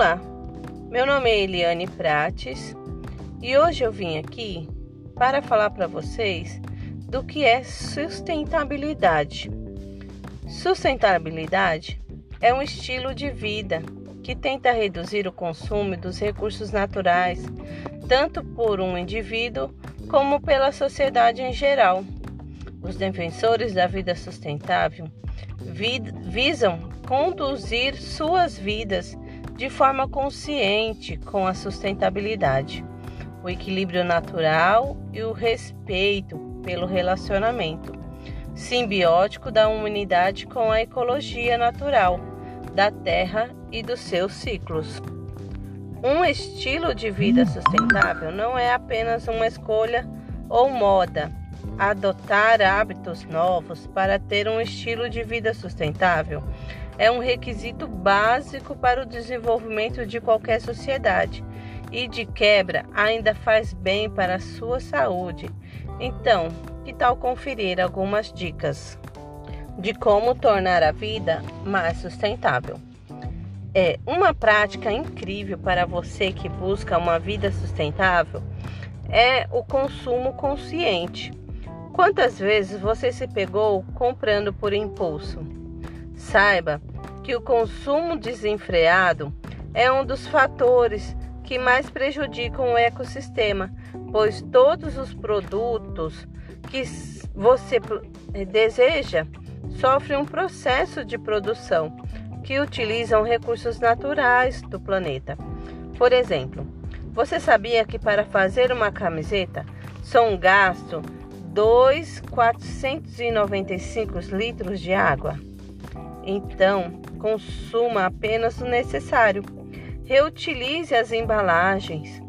Olá, meu nome é Eliane Prates e hoje eu vim aqui para falar para vocês do que é sustentabilidade. Sustentabilidade é um estilo de vida que tenta reduzir o consumo dos recursos naturais, tanto por um indivíduo como pela sociedade em geral. Os defensores da vida sustentável visam conduzir suas vidas de forma consciente com a sustentabilidade, o equilíbrio natural e o respeito pelo relacionamento simbiótico da humanidade com a ecologia natural da Terra e dos seus ciclos. Um estilo de vida sustentável não é apenas uma escolha ou moda. Adotar hábitos novos para ter um estilo de vida sustentável é um requisito básico para o desenvolvimento de qualquer sociedade e, de quebra, ainda faz bem para a sua saúde. Então, que tal conferir algumas dicas de como tornar a vida mais sustentável? É uma prática incrível para você que busca uma vida sustentável é o consumo consciente. Quantas vezes você se pegou comprando por impulso? Saiba que o consumo desenfreado é um dos fatores que mais prejudicam o ecossistema, pois todos os produtos que você deseja sofrem um processo de produção que utilizam recursos naturais do planeta. Por exemplo, você sabia que para fazer uma camiseta são gastos 2,495 litros de água? Então, consuma apenas o necessário. Reutilize as embalagens.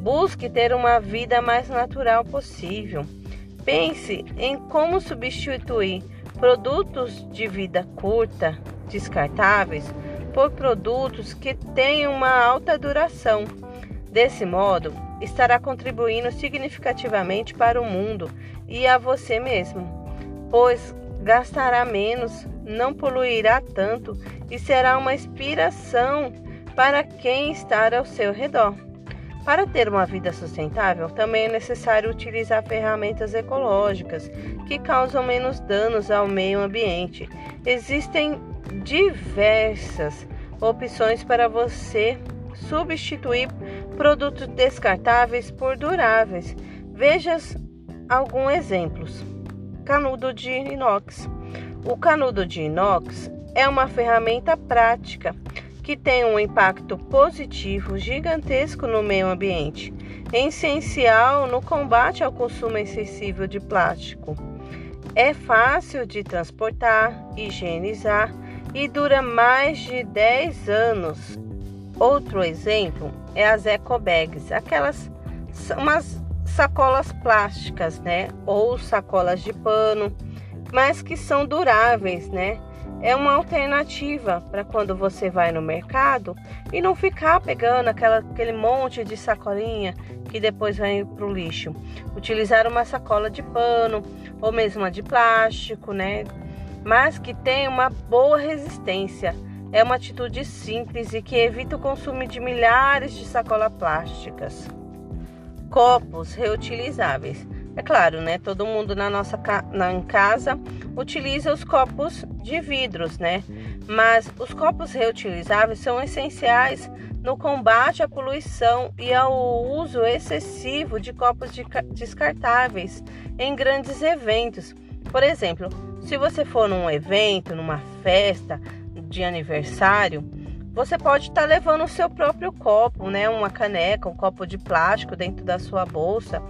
Busque ter uma vida mais natural possível. Pense em como substituir produtos de vida curta, descartáveis, por produtos que tenham uma alta duração. Desse modo, estará contribuindo significativamente para o mundo e a você mesmo, pois gastará menos, não poluirá tanto e será uma inspiração para quem está ao seu redor. Para ter uma vida sustentável, também é necessário utilizar ferramentas ecológicas que causam menos danos ao meio ambiente. Existem diversas opções para você substituir produtos descartáveis por duráveis. Veja alguns exemplos canudo de inox. O canudo de inox é uma ferramenta prática que tem um impacto positivo gigantesco no meio ambiente, essencial no combate ao consumo excessivo de plástico. É fácil de transportar, higienizar e dura mais de 10 anos. Outro exemplo é as ecobags, aquelas umas sacolas plásticas, né? Ou sacolas de pano, mas que são duráveis, né? É uma alternativa para quando você vai no mercado e não ficar pegando aquela, aquele monte de sacolinha que depois vai para o lixo. Utilizar uma sacola de pano ou mesmo uma de plástico, né? Mas que tem uma boa resistência. É uma atitude simples e que evita o consumo de milhares de sacolas plásticas copos reutilizáveis. É claro, né? Todo mundo na nossa na, em casa utiliza os copos de vidros, né? Mas os copos reutilizáveis são essenciais no combate à poluição e ao uso excessivo de copos de, descartáveis em grandes eventos. Por exemplo, se você for num evento, numa festa de aniversário, você pode estar tá levando o seu próprio copo, né? Uma caneca, um copo de plástico dentro da sua bolsa.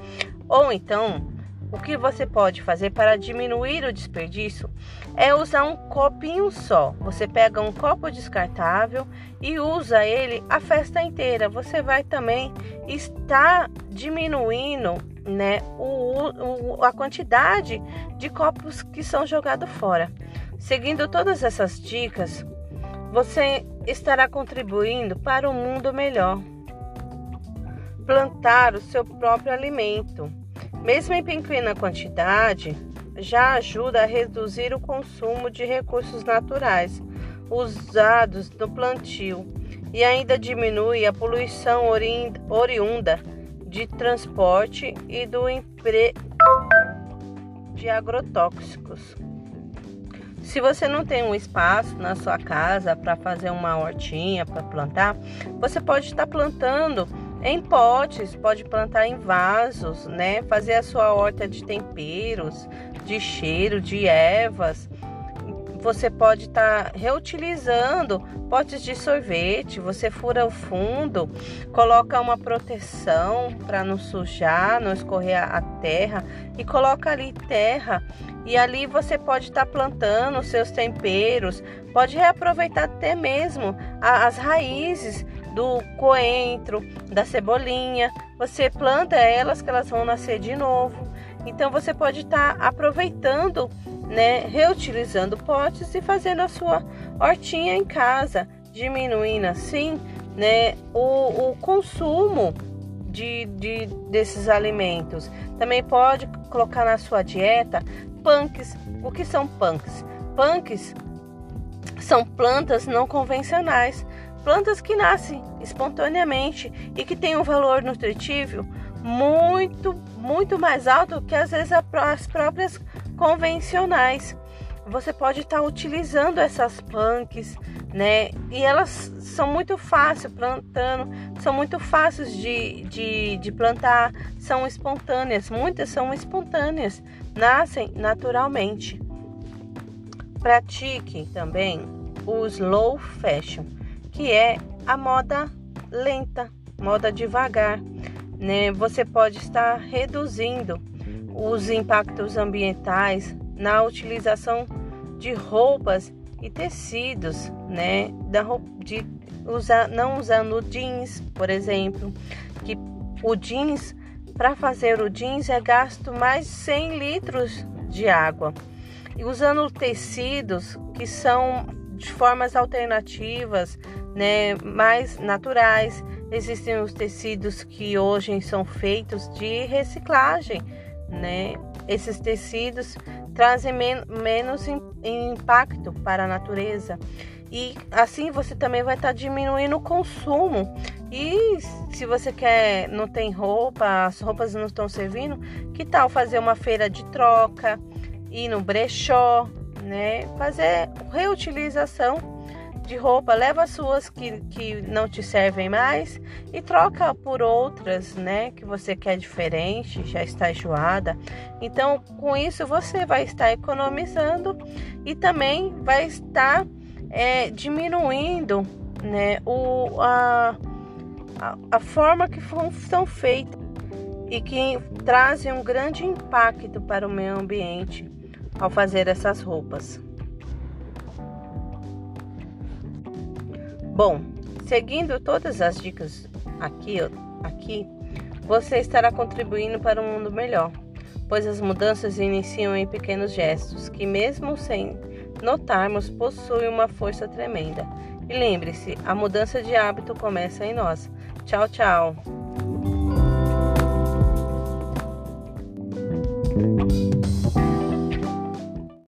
Ou então, o que você pode fazer para diminuir o desperdício é usar um copinho só. Você pega um copo descartável e usa ele a festa inteira. Você vai também estar diminuindo né, o, o, a quantidade de copos que são jogados fora. Seguindo todas essas dicas, você estará contribuindo para um mundo melhor. Plantar o seu próprio alimento, mesmo em pequena quantidade, já ajuda a reduzir o consumo de recursos naturais usados no plantio e ainda diminui a poluição oriunda de transporte e do emprego de agrotóxicos. Se você não tem um espaço na sua casa para fazer uma hortinha para plantar, você pode estar plantando em potes, pode plantar em vasos, né? Fazer a sua horta de temperos, de cheiro, de ervas. Você pode estar reutilizando potes de sorvete, você fura o fundo, coloca uma proteção para não sujar, não escorrer a terra e coloca ali terra e ali você pode estar plantando os seus temperos, pode reaproveitar até mesmo as raízes do coentro, da cebolinha. Você planta elas que elas vão nascer de novo. Então você pode estar aproveitando, né, reutilizando potes e fazendo a sua hortinha em casa, diminuindo assim, né, o, o consumo de, de, desses alimentos. Também pode colocar na sua dieta punks. O que são punks? Punks são plantas não convencionais, plantas que nascem espontaneamente e que têm um valor nutritivo muito, muito mais alto que às vezes as próprias convencionais. Você pode estar utilizando essas punks, né? E elas são muito fáceis plantando, são muito fáceis de, de, de plantar, são espontâneas, muitas são espontâneas, nascem naturalmente. Pratique também o slow fashion, que é a moda lenta, moda devagar. Né? Você pode estar reduzindo os impactos ambientais na utilização de roupas e tecidos, né? Da de usar, não usando jeans, por exemplo, que o jeans para fazer o jeans é gasto mais de 100 litros de água. E usando tecidos que são de formas alternativas, né, mais naturais. Existem os tecidos que hoje são feitos de reciclagem, né? Esses tecidos trazem men menos impacto para a natureza e assim você também vai estar tá diminuindo o consumo. E se você quer, não tem roupa, as roupas não estão servindo, que tal fazer uma feira de troca, ir no brechó, né? Fazer reutilização de roupa, leva as suas que, que não te servem mais e troca por outras, né? Que você quer diferente, já está enjoada. Então, com isso, você vai estar economizando e também vai estar é, diminuindo, né? O, a, a, forma que são feitas e que trazem um grande impacto para o meio ambiente ao fazer essas roupas. Bom, seguindo todas as dicas aqui, aqui, você estará contribuindo para um mundo melhor, pois as mudanças iniciam em pequenos gestos que, mesmo sem notarmos, possuem uma força tremenda. E lembre-se, a mudança de hábito começa em nós. Tchau, tchau.